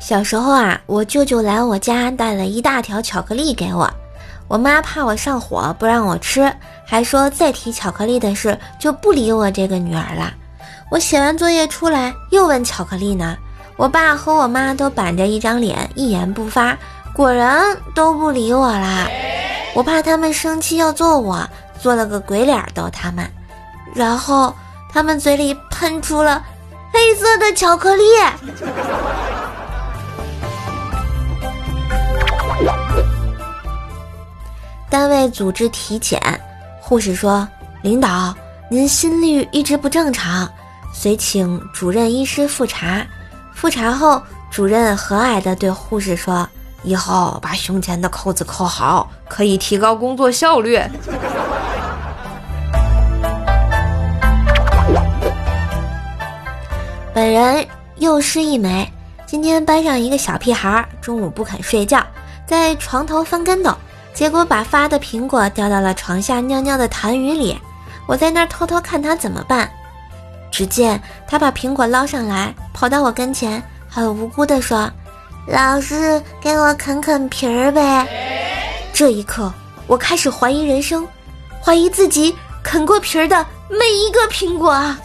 小时候啊，我舅舅来我家带了一大条巧克力给我，我妈怕我上火不让我吃，还说再提巧克力的事就不理我这个女儿了。我写完作业出来又问巧克力呢，我爸和我妈都板着一张脸一言不发，果然都不理我啦。我怕他们生气要揍我，做了个鬼脸逗他们，然后他们嘴里喷出了黑色的巧克力。单位组织体检，护士说：“领导，您心率一直不正常，遂请主任医师复查。复查后，主任和蔼地对护士说：‘以后把胸前的扣子扣好，可以提高工作效率。’本人幼师一枚，今天班上一个小屁孩中午不肯睡觉，在床头翻跟斗。”结果把发的苹果掉到了床下尿尿的痰盂里，我在那儿偷偷看他怎么办。只见他把苹果捞上来，跑到我跟前，很无辜地说：“老师，给我啃啃皮儿呗。”这一刻，我开始怀疑人生，怀疑自己啃过皮儿的每一个苹果啊。